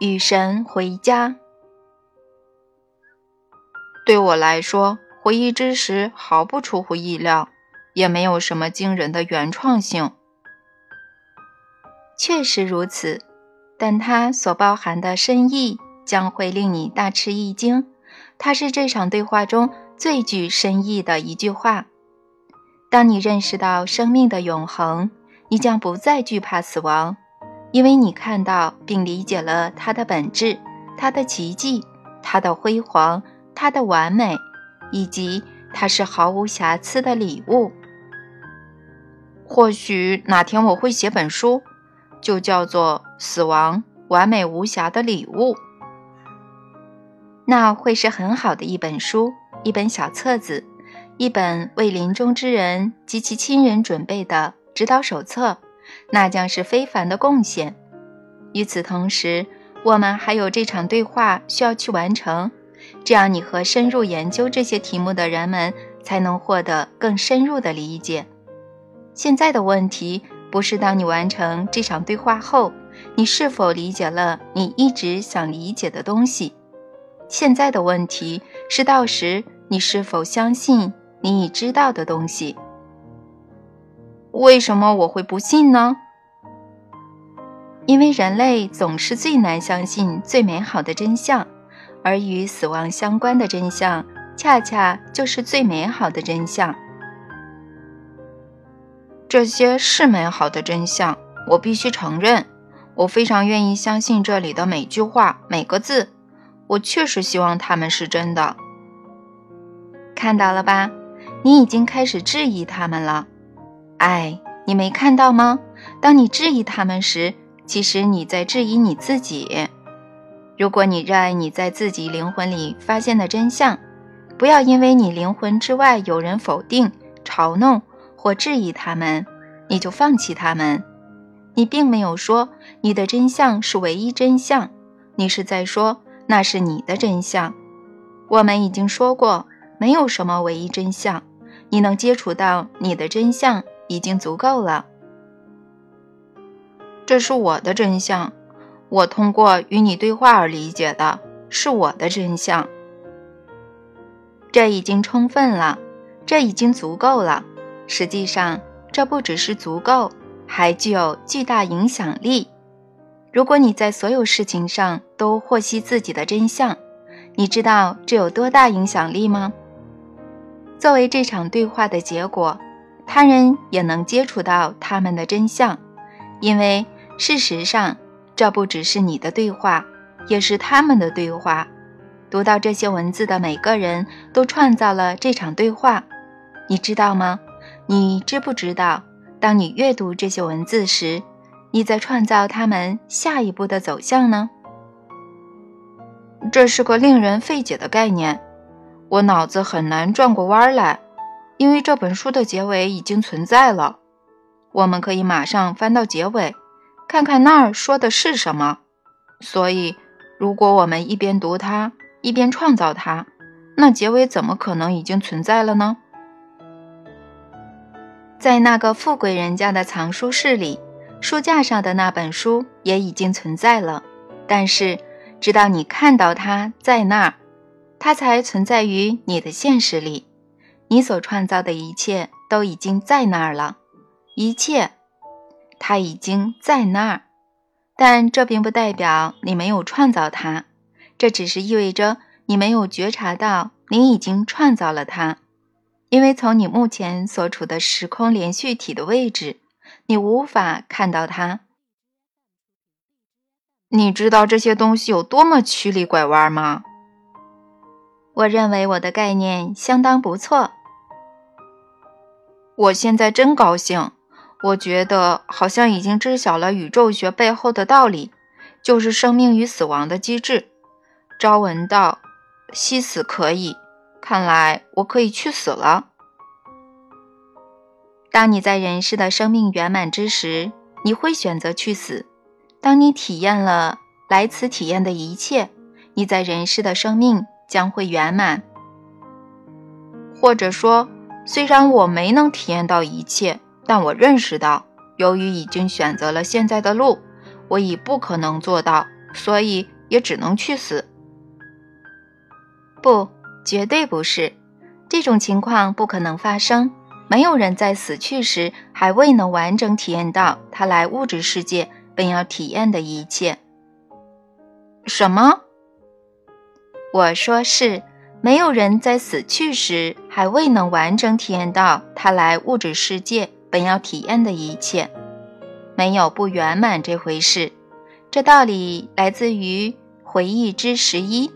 与神回家。对我来说，回忆之时毫不出乎意料，也没有什么惊人的原创性。确实如此，但它所包含的深意将会令你大吃一惊。它是这场对话中最具深意的一句话。当你认识到生命的永恒，你将不再惧怕死亡，因为你看到并理解了它的本质、它的奇迹、它的辉煌、它的完美，以及它是毫无瑕疵的礼物。或许哪天我会写本书，就叫做《死亡完美无瑕的礼物》。那会是很好的一本书，一本小册子。一本为临终之人及其亲人准备的指导手册，那将是非凡的贡献。与此同时，我们还有这场对话需要去完成，这样你和深入研究这些题目的人们才能获得更深入的理解。现在的问题不是当你完成这场对话后，你是否理解了你一直想理解的东西。现在的问题是到时你是否相信。你已知道的东西，为什么我会不信呢？因为人类总是最难相信最美好的真相，而与死亡相关的真相，恰恰就是最美好的真相。这些是美好的真相，我必须承认。我非常愿意相信这里的每句话、每个字。我确实希望它们是真的。看到了吧？你已经开始质疑他们了，哎，你没看到吗？当你质疑他们时，其实你在质疑你自己。如果你热爱你在自己灵魂里发现的真相，不要因为你灵魂之外有人否定、嘲弄或质疑他们，你就放弃他们。你并没有说你的真相是唯一真相，你是在说那是你的真相。我们已经说过，没有什么唯一真相。你能接触到你的真相已经足够了。这是我的真相，我通过与你对话而理解的，是我的真相。这已经充分了，这已经足够了。实际上，这不只是足够，还具有巨大影响力。如果你在所有事情上都获悉自己的真相，你知道这有多大影响力吗？作为这场对话的结果，他人也能接触到他们的真相，因为事实上，这不只是你的对话，也是他们的对话。读到这些文字的每个人都创造了这场对话，你知道吗？你知不知道，当你阅读这些文字时，你在创造他们下一步的走向呢？这是个令人费解的概念。我脑子很难转过弯来，因为这本书的结尾已经存在了。我们可以马上翻到结尾，看看那儿说的是什么。所以，如果我们一边读它，一边创造它，那结尾怎么可能已经存在了呢？在那个富贵人家的藏书室里，书架上的那本书也已经存在了。但是，直到你看到它在那儿。它才存在于你的现实里，你所创造的一切都已经在那儿了，一切，它已经在那儿，但这并不代表你没有创造它，这只是意味着你没有觉察到你已经创造了它，因为从你目前所处的时空连续体的位置，你无法看到它。你知道这些东西有多么曲里拐弯吗？我认为我的概念相当不错。我现在真高兴，我觉得好像已经知晓了宇宙学背后的道理，就是生命与死亡的机制。朝闻道，夕死可以。看来我可以去死了。当你在人世的生命圆满之时，你会选择去死。当你体验了来此体验的一切，你在人世的生命。将会圆满，或者说，虽然我没能体验到一切，但我认识到，由于已经选择了现在的路，我已不可能做到所以也只能去死。不，绝对不是，这种情况不可能发生。没有人在死去时还未能完整体验到他来物质世界本要体验的一切。什么？我说是，没有人在死去时还未能完整体验到他来物质世界本要体验的一切。没有不圆满这回事。这道理来自于回忆之十一。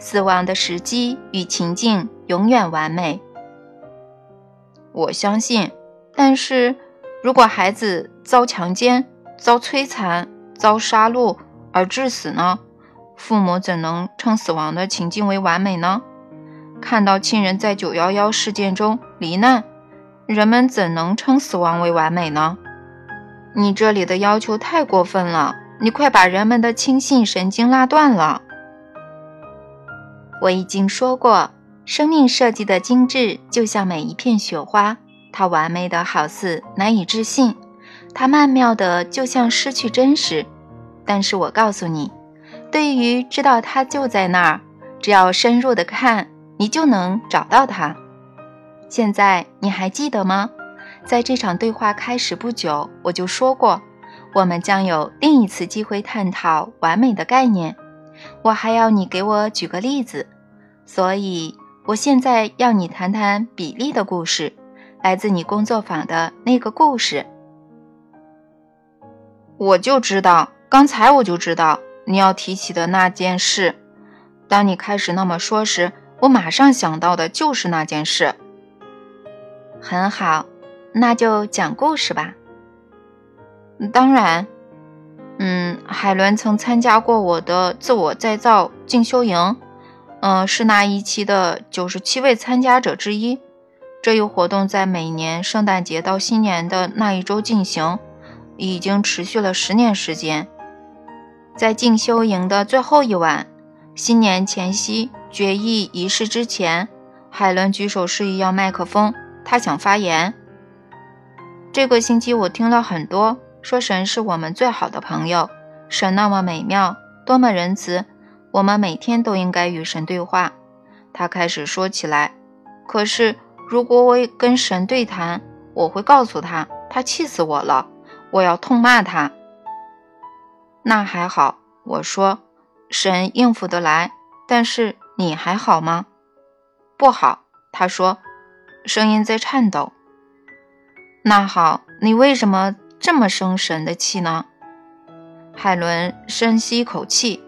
死亡的时机与情境永远完美。我相信，但是如果孩子遭强奸、遭摧残、遭杀戮而致死呢？父母怎能称死亡的情境为完美呢？看到亲人在九幺幺事件中罹难，人们怎能称死亡为完美呢？你这里的要求太过分了，你快把人们的轻信神经拉断了。我已经说过，生命设计的精致就像每一片雪花，它完美的好似难以置信，它曼妙的就像失去真实。但是我告诉你，对于知道它就在那儿，只要深入的看，你就能找到它。现在你还记得吗？在这场对话开始不久，我就说过，我们将有另一次机会探讨完美的概念。我还要你给我举个例子。所以，我现在要你谈谈比利的故事，来自你工作坊的那个故事。我就知道，刚才我就知道你要提起的那件事。当你开始那么说时，我马上想到的就是那件事。很好，那就讲故事吧。当然，嗯，海伦曾参加过我的自我再造进修营。嗯，是那一期的九十七位参加者之一。这一活动在每年圣诞节到新年的那一周进行，已经持续了十年时间。在进修营的最后一晚，新年前夕决议仪式之前，海伦举手示意要麦克风，他想发言。这个星期我听了很多，说神是我们最好的朋友，神那么美妙，多么仁慈。我们每天都应该与神对话。他开始说起来。可是，如果我跟神对谈，我会告诉他，他气死我了，我要痛骂他。那还好，我说，神应付得来。但是你还好吗？不好，他说，声音在颤抖。那好，你为什么这么生神的气呢？海伦深吸一口气。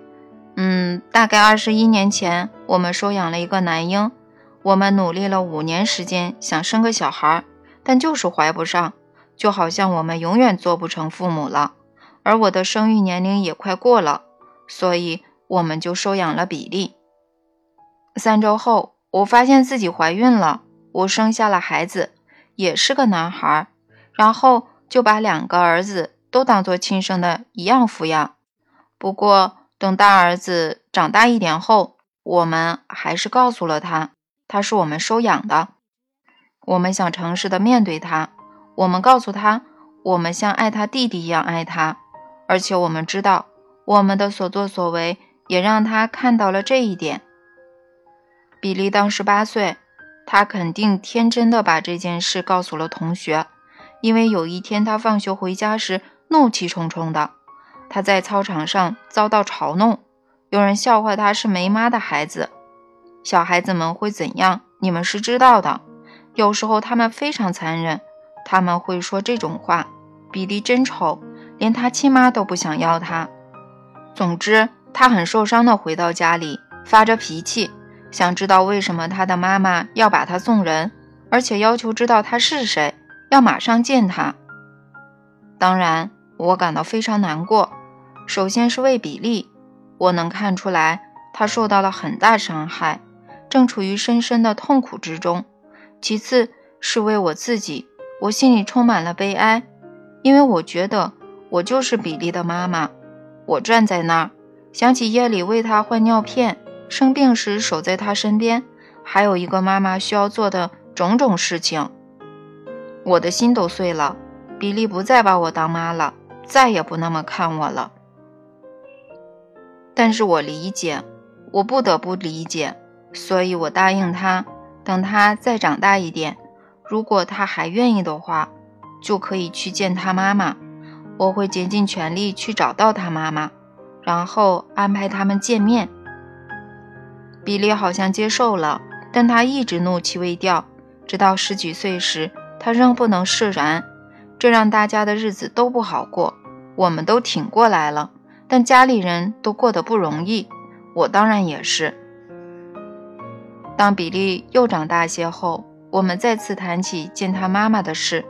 嗯，大概二十一年前，我们收养了一个男婴。我们努力了五年时间，想生个小孩，但就是怀不上，就好像我们永远做不成父母了。而我的生育年龄也快过了，所以我们就收养了比利。三周后，我发现自己怀孕了，我生下了孩子，也是个男孩，然后就把两个儿子都当做亲生的一样抚养。不过，等大儿子长大一点后，我们还是告诉了他，他是我们收养的。我们想诚实的面对他，我们告诉他，我们像爱他弟弟一样爱他，而且我们知道，我们的所作所为也让他看到了这一点。比利当时八岁，他肯定天真的把这件事告诉了同学，因为有一天他放学回家时怒气冲冲的。他在操场上遭到嘲弄，有人笑话他是没妈的孩子。小孩子们会怎样？你们是知道的。有时候他们非常残忍，他们会说这种话：“比利真丑，连他亲妈都不想要他。”总之，他很受伤的回到家里，发着脾气，想知道为什么他的妈妈要把他送人，而且要求知道他是谁，要马上见他。当然。我感到非常难过。首先是为比利，我能看出来他受到了很大伤害，正处于深深的痛苦之中。其次是为我自己，我心里充满了悲哀，因为我觉得我就是比利的妈妈。我站在那儿，想起夜里为他换尿片，生病时守在他身边，还有一个妈妈需要做的种种事情，我的心都碎了。比利不再把我当妈了。再也不那么看我了。但是我理解，我不得不理解，所以我答应他，等他再长大一点，如果他还愿意的话，就可以去见他妈妈。我会竭尽全力去找到他妈妈，然后安排他们见面。比利好像接受了，但他一直怒气未掉，直到十几岁时，他仍不能释然，这让大家的日子都不好过。我们都挺过来了，但家里人都过得不容易，我当然也是。当比利又长大些后，我们再次谈起见他妈妈的事，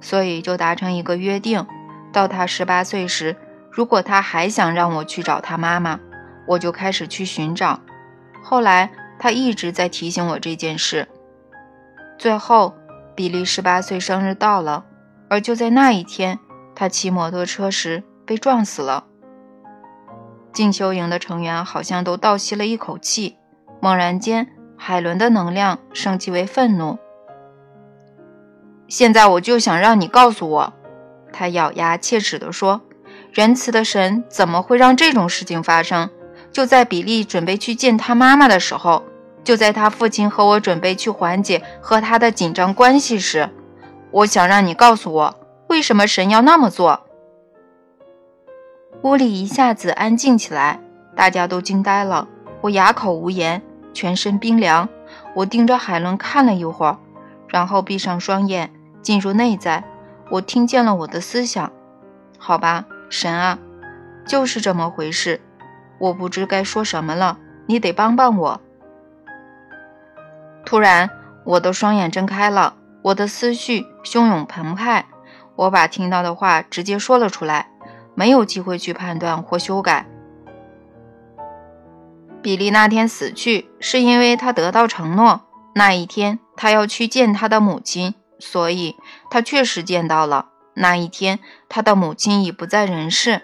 所以就达成一个约定：到他十八岁时，如果他还想让我去找他妈妈，我就开始去寻找。后来他一直在提醒我这件事。最后，比利十八岁生日到了，而就在那一天，他骑摩托车时被撞死了。进修营的成员好像都倒吸了一口气。猛然间，海伦的能量升级为愤怒。现在我就想让你告诉我，他咬牙切齿地说：“仁慈的神怎么会让这种事情发生？”就在比利准备去见他妈妈的时候，就在他父亲和我准备去缓解和他的紧张关系时，我想让你告诉我，为什么神要那么做。屋里一下子安静起来，大家都惊呆了。我哑口无言，全身冰凉。我盯着海伦看了一会儿，然后闭上双眼，进入内在。我听见了我的思想。好吧，神啊，就是这么回事。我不知该说什么了，你得帮帮我。突然，我的双眼睁开了，我的思绪汹涌澎湃，我把听到的话直接说了出来，没有机会去判断或修改。比利那天死去，是因为他得到承诺，那一天他要去见他的母亲，所以他确实见到了。那一天，他的母亲已不在人世。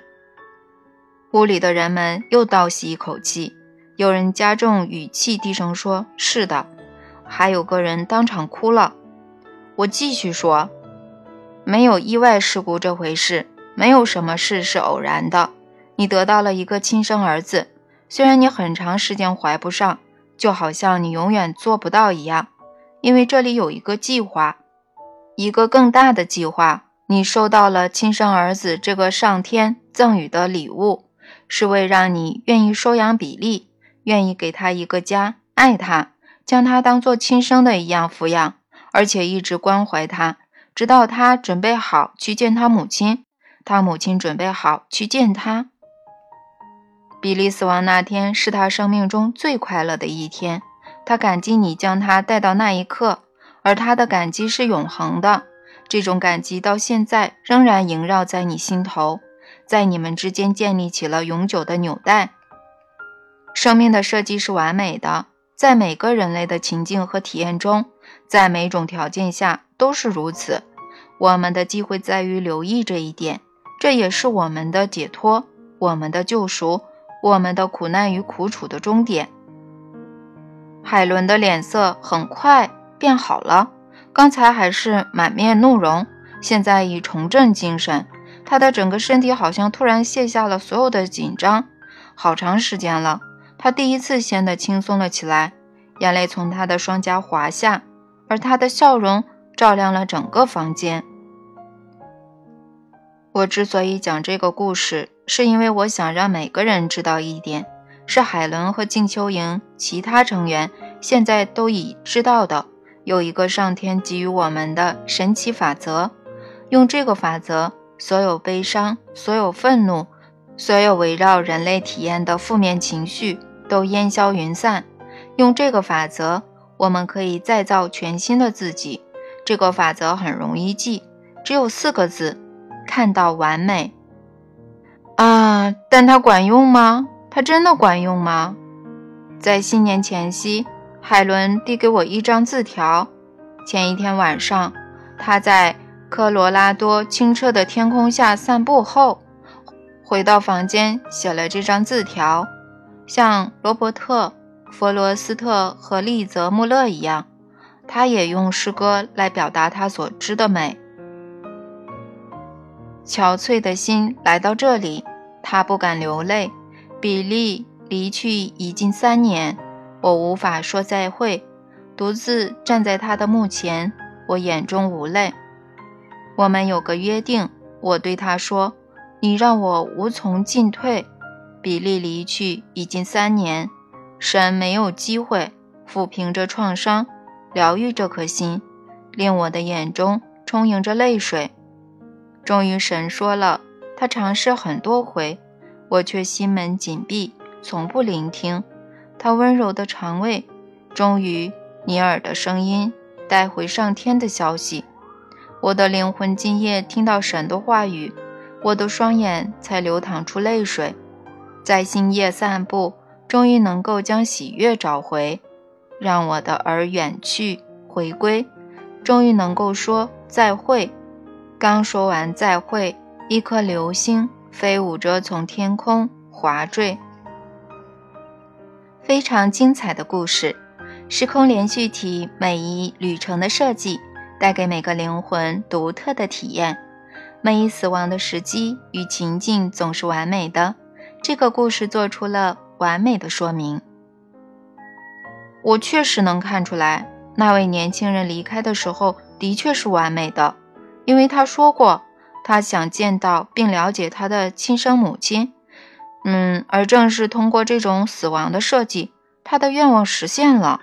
屋里的人们又倒吸一口气，有人加重语气，低声说：“是的。”还有个人当场哭了。我继续说：“没有意外事故这回事，没有什么事是偶然的。你得到了一个亲生儿子，虽然你很长时间怀不上，就好像你永远做不到一样，因为这里有一个计划，一个更大的计划。你收到了亲生儿子这个上天赠予的礼物。”是为让你愿意收养比利，愿意给他一个家，爱他，将他当做亲生的一样抚养，而且一直关怀他，直到他准备好去见他母亲，他母亲准备好去见他。比利死亡那天是他生命中最快乐的一天，他感激你将他带到那一刻，而他的感激是永恒的，这种感激到现在仍然萦绕在你心头。在你们之间建立起了永久的纽带。生命的设计是完美的，在每个人类的情境和体验中，在每种条件下都是如此。我们的机会在于留意这一点，这也是我们的解脱、我们的救赎、我们的苦难与苦楚的终点。海伦的脸色很快变好了，刚才还是满面怒容，现在已重振精神。他的整个身体好像突然卸下了所有的紧张，好长时间了，他第一次显得轻松了起来，眼泪从他的双颊滑下，而他的笑容照亮了整个房间。我之所以讲这个故事，是因为我想让每个人知道一点，是海伦和静秋营其他成员现在都已知道的，有一个上天给予我们的神奇法则，用这个法则。所有悲伤，所有愤怒，所有围绕人类体验的负面情绪都烟消云散。用这个法则，我们可以再造全新的自己。这个法则很容易记，只有四个字：看到完美。啊，但它管用吗？它真的管用吗？在新年前夕，海伦递给我一张字条。前一天晚上，他在。科罗拉多清澈的天空下散步后，回到房间写了这张字条，像罗伯特·弗罗斯特和利泽·穆勒一样，他也用诗歌来表达他所知的美。憔悴的心来到这里，他不敢流泪，比利离去已经三年，我无法说再会，独自站在他的墓前，我眼中无泪。我们有个约定，我对他说：“你让我无从进退。”比利离去已经三年，神没有机会抚平这创伤，疗愈这颗心，令我的眼中充盈着泪水。终于，神说了，他尝试很多回，我却心门紧闭，从不聆听他温柔的肠胃。终于，尼尔的声音带回上天的消息。我的灵魂今夜听到神的话语，我的双眼才流淌出泪水。在星夜散步，终于能够将喜悦找回，让我的儿远去回归，终于能够说再会。刚说完再会，一颗流星飞舞着从天空滑坠。非常精彩的故事，时空连续体每一旅程的设计，带给每个灵魂独特的体验。每一死亡的时机与情境总是完美的。这个故事做出了完美的说明。我确实能看出来，那位年轻人离开的时候的确是完美的，因为他说过他想见到并了解他的亲生母亲。嗯，而正是通过这种死亡的设计，他的愿望实现了。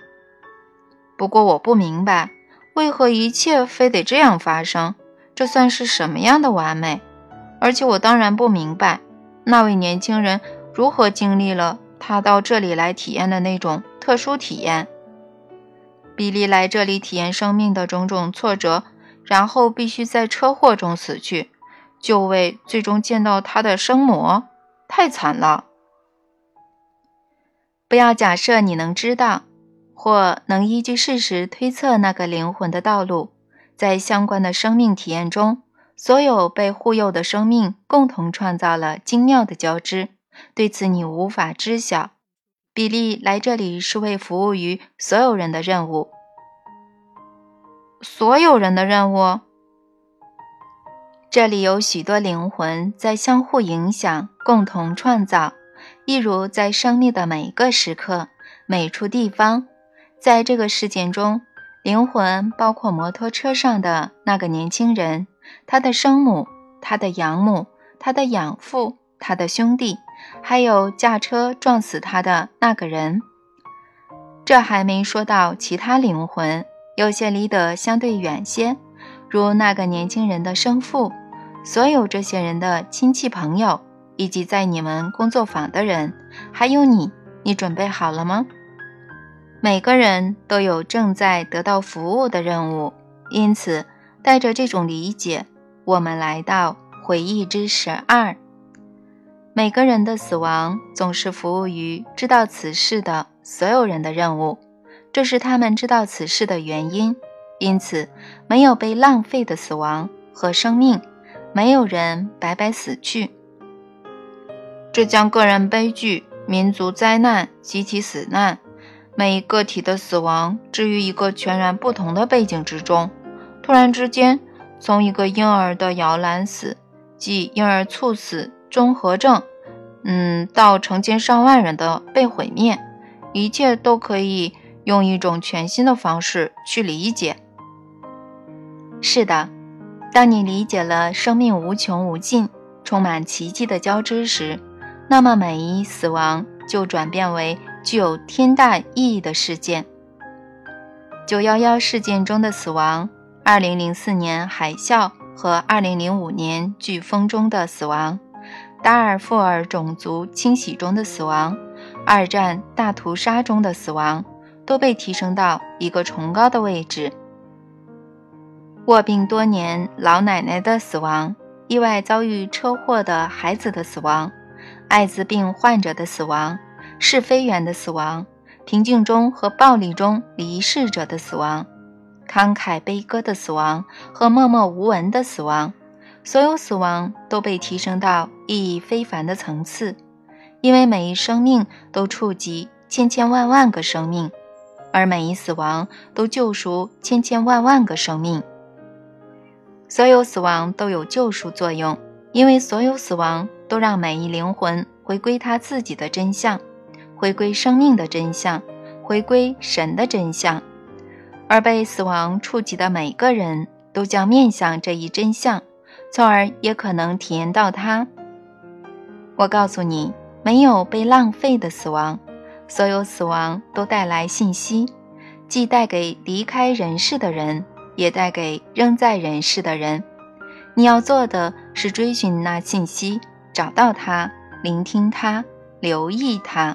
不过我不明白，为何一切非得这样发生？这算是什么样的完美？而且我当然不明白。那位年轻人如何经历了他到这里来体验的那种特殊体验？比利来这里体验生命的种种挫折，然后必须在车祸中死去，就为最终见到他的生母，太惨了。不要假设你能知道，或能依据事实推测那个灵魂的道路，在相关的生命体验中。所有被护佑的生命共同创造了精妙的交织，对此你无法知晓。比利来这里是为服务于所有人的任务。所有人的任务。这里有许多灵魂在相互影响，共同创造。一如在生命的每个时刻、每处地方，在这个事件中，灵魂包括摩托车上的那个年轻人。他的生母、他的养母、他的养父、他的兄弟，还有驾车撞死他的那个人。这还没说到其他灵魂，有些离得相对远些，如那个年轻人的生父。所有这些人的亲戚朋友，以及在你们工作坊的人，还有你，你准备好了吗？每个人都有正在得到服务的任务，因此。带着这种理解，我们来到回忆之十二。每个人的死亡总是服务于知道此事的所有人的任务，这是他们知道此事的原因。因此，没有被浪费的死亡和生命，没有人白白死去。这将个人悲剧、民族灾难、集体死难，每一个体的死亡置于一个全然不同的背景之中。突然之间，从一个婴儿的摇篮死，即婴儿猝死综合症，嗯，到成千上万人的被毁灭，一切都可以用一种全新的方式去理解。是的，当你理解了生命无穷无尽、充满奇迹的交织时，那么每一死亡就转变为具有天大意义的事件。九幺幺事件中的死亡。二零零四年海啸和二零零五年飓风中的死亡，达尔富尔种族清洗中的死亡，二战大屠杀中的死亡，都被提升到一个崇高的位置。卧病多年老奶奶的死亡，意外遭遇车祸的孩子的死亡，艾滋病患者的死亡，试飞员的死亡，平静中和暴力中离世者的死亡。慷慨悲歌的死亡和默默无闻的死亡，所有死亡都被提升到意义非凡的层次，因为每一生命都触及千千万万个生命，而每一死亡都救赎千千万万个生命。所有死亡都有救赎作用，因为所有死亡都让每一灵魂回归他自己的真相，回归生命的真相，回归神的真相。而被死亡触及的每个人都将面向这一真相，从而也可能体验到它。我告诉你，没有被浪费的死亡，所有死亡都带来信息，既带给离开人世的人，也带给仍在人世的人。你要做的是追寻那信息，找到它，聆听它，留意它。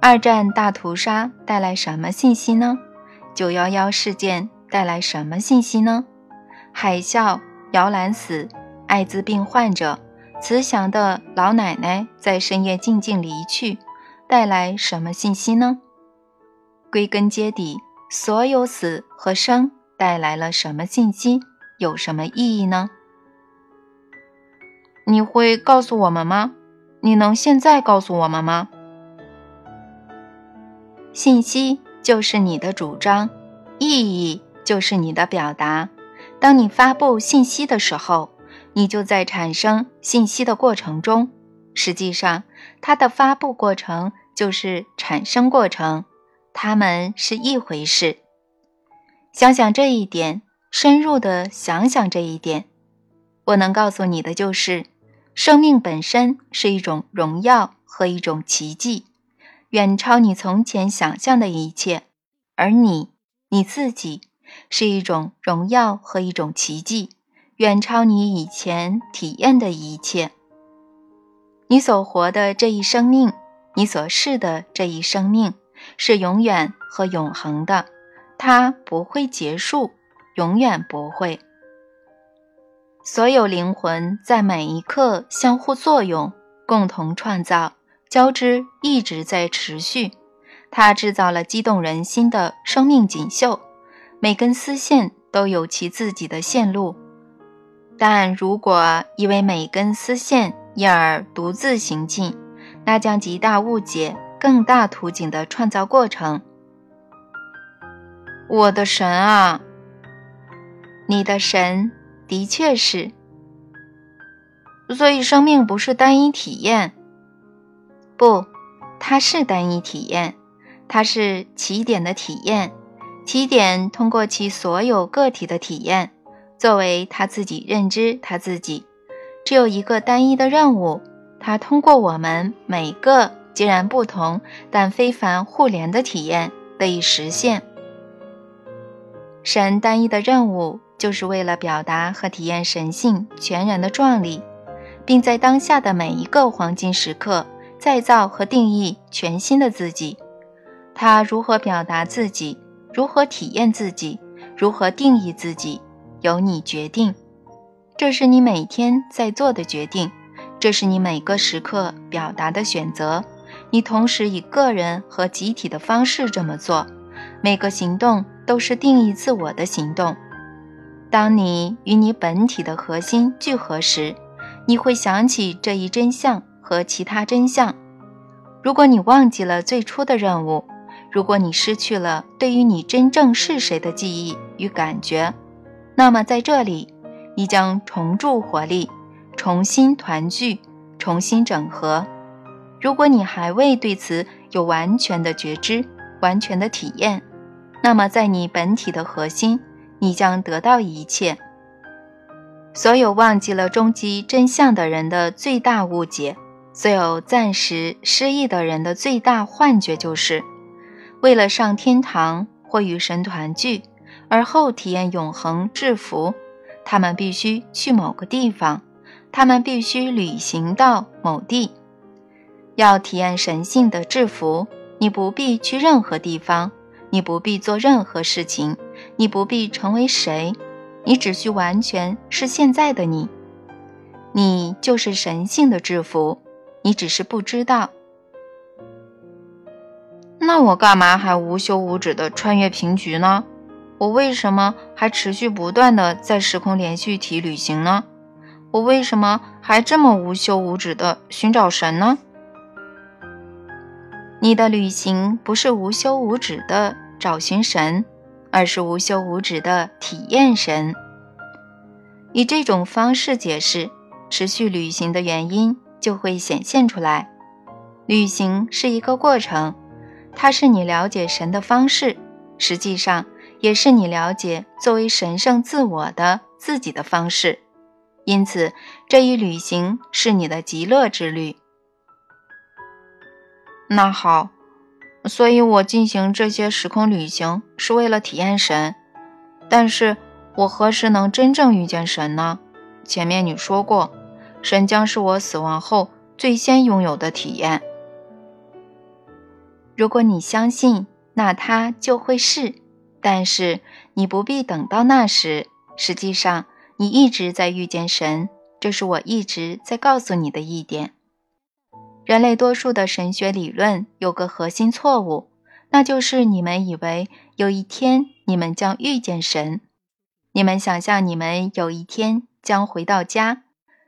二战大屠杀带来什么信息呢？九幺幺事件带来什么信息呢？海啸、摇篮死、艾滋病患者、慈祥的老奶奶在深夜静静离去，带来什么信息呢？归根结底，所有死和生带来了什么信息？有什么意义呢？你会告诉我们吗？你能现在告诉我们吗？信息就是你的主张，意义就是你的表达。当你发布信息的时候，你就在产生信息的过程中。实际上，它的发布过程就是产生过程，它们是一回事。想想这一点。深入的想想这一点，我能告诉你的就是，生命本身是一种荣耀和一种奇迹，远超你从前想象的一切。而你，你自己，是一种荣耀和一种奇迹，远超你以前体验的一切。你所活的这一生命，你所是的这一生命，是永远和永恒的，它不会结束。永远不会。所有灵魂在每一刻相互作用，共同创造，交织一直在持续。它制造了激动人心的生命锦绣，每根丝线都有其自己的线路。但如果以为每根丝线因而独自行进，那将极大误解更大图景的创造过程。我的神啊！你的神的确是，所以生命不是单一体验。不，它是单一体验，它是起点的体验。起点通过其所有个体的体验，作为他自己认知他自己，只有一个单一的任务。它通过我们每个截然不同但非凡互联的体验得以实现。神单一的任务。就是为了表达和体验神性全然的壮丽，并在当下的每一个黄金时刻再造和定义全新的自己。他如何表达自己，如何体验自己，如何定义自己，由你决定。这是你每天在做的决定，这是你每个时刻表达的选择。你同时以个人和集体的方式这么做，每个行动都是定义自我的行动。当你与你本体的核心聚合时，你会想起这一真相和其他真相。如果你忘记了最初的任务，如果你失去了对于你真正是谁的记忆与感觉，那么在这里，你将重铸活力，重新团聚，重新整合。如果你还未对此有完全的觉知、完全的体验，那么在你本体的核心。你将得到一切。所有忘记了终极真相的人的最大误解，所有暂时失忆的人的最大幻觉，就是为了上天堂或与神团聚，而后体验永恒制服，他们必须去某个地方，他们必须旅行到某地。要体验神性的制服，你不必去任何地方，你不必做任何事情。你不必成为谁，你只需完全是现在的你。你就是神性的制服，你只是不知道。那我干嘛还无休无止的穿越平局呢？我为什么还持续不断的在时空连续体旅行呢？我为什么还这么无休无止的寻找神呢？你的旅行不是无休无止的找寻神。而是无休无止的体验神。以这种方式解释持续旅行的原因，就会显现出来。旅行是一个过程，它是你了解神的方式，实际上也是你了解作为神圣自我的自己的方式。因此，这一旅行是你的极乐之旅。那好，所以我进行这些时空旅行是为了体验神。但是我何时能真正遇见神呢？前面你说过，神将是我死亡后最先拥有的体验。如果你相信，那它就会是。但是你不必等到那时。实际上，你一直在遇见神，这是我一直在告诉你的一点。人类多数的神学理论有个核心错误，那就是你们以为有一天你们将遇见神，你们想象你们有一天将回到家，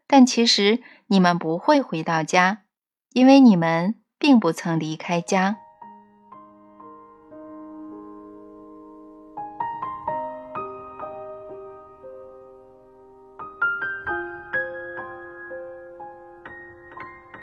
但其实你们不会回到家，因为你们并不曾离开家。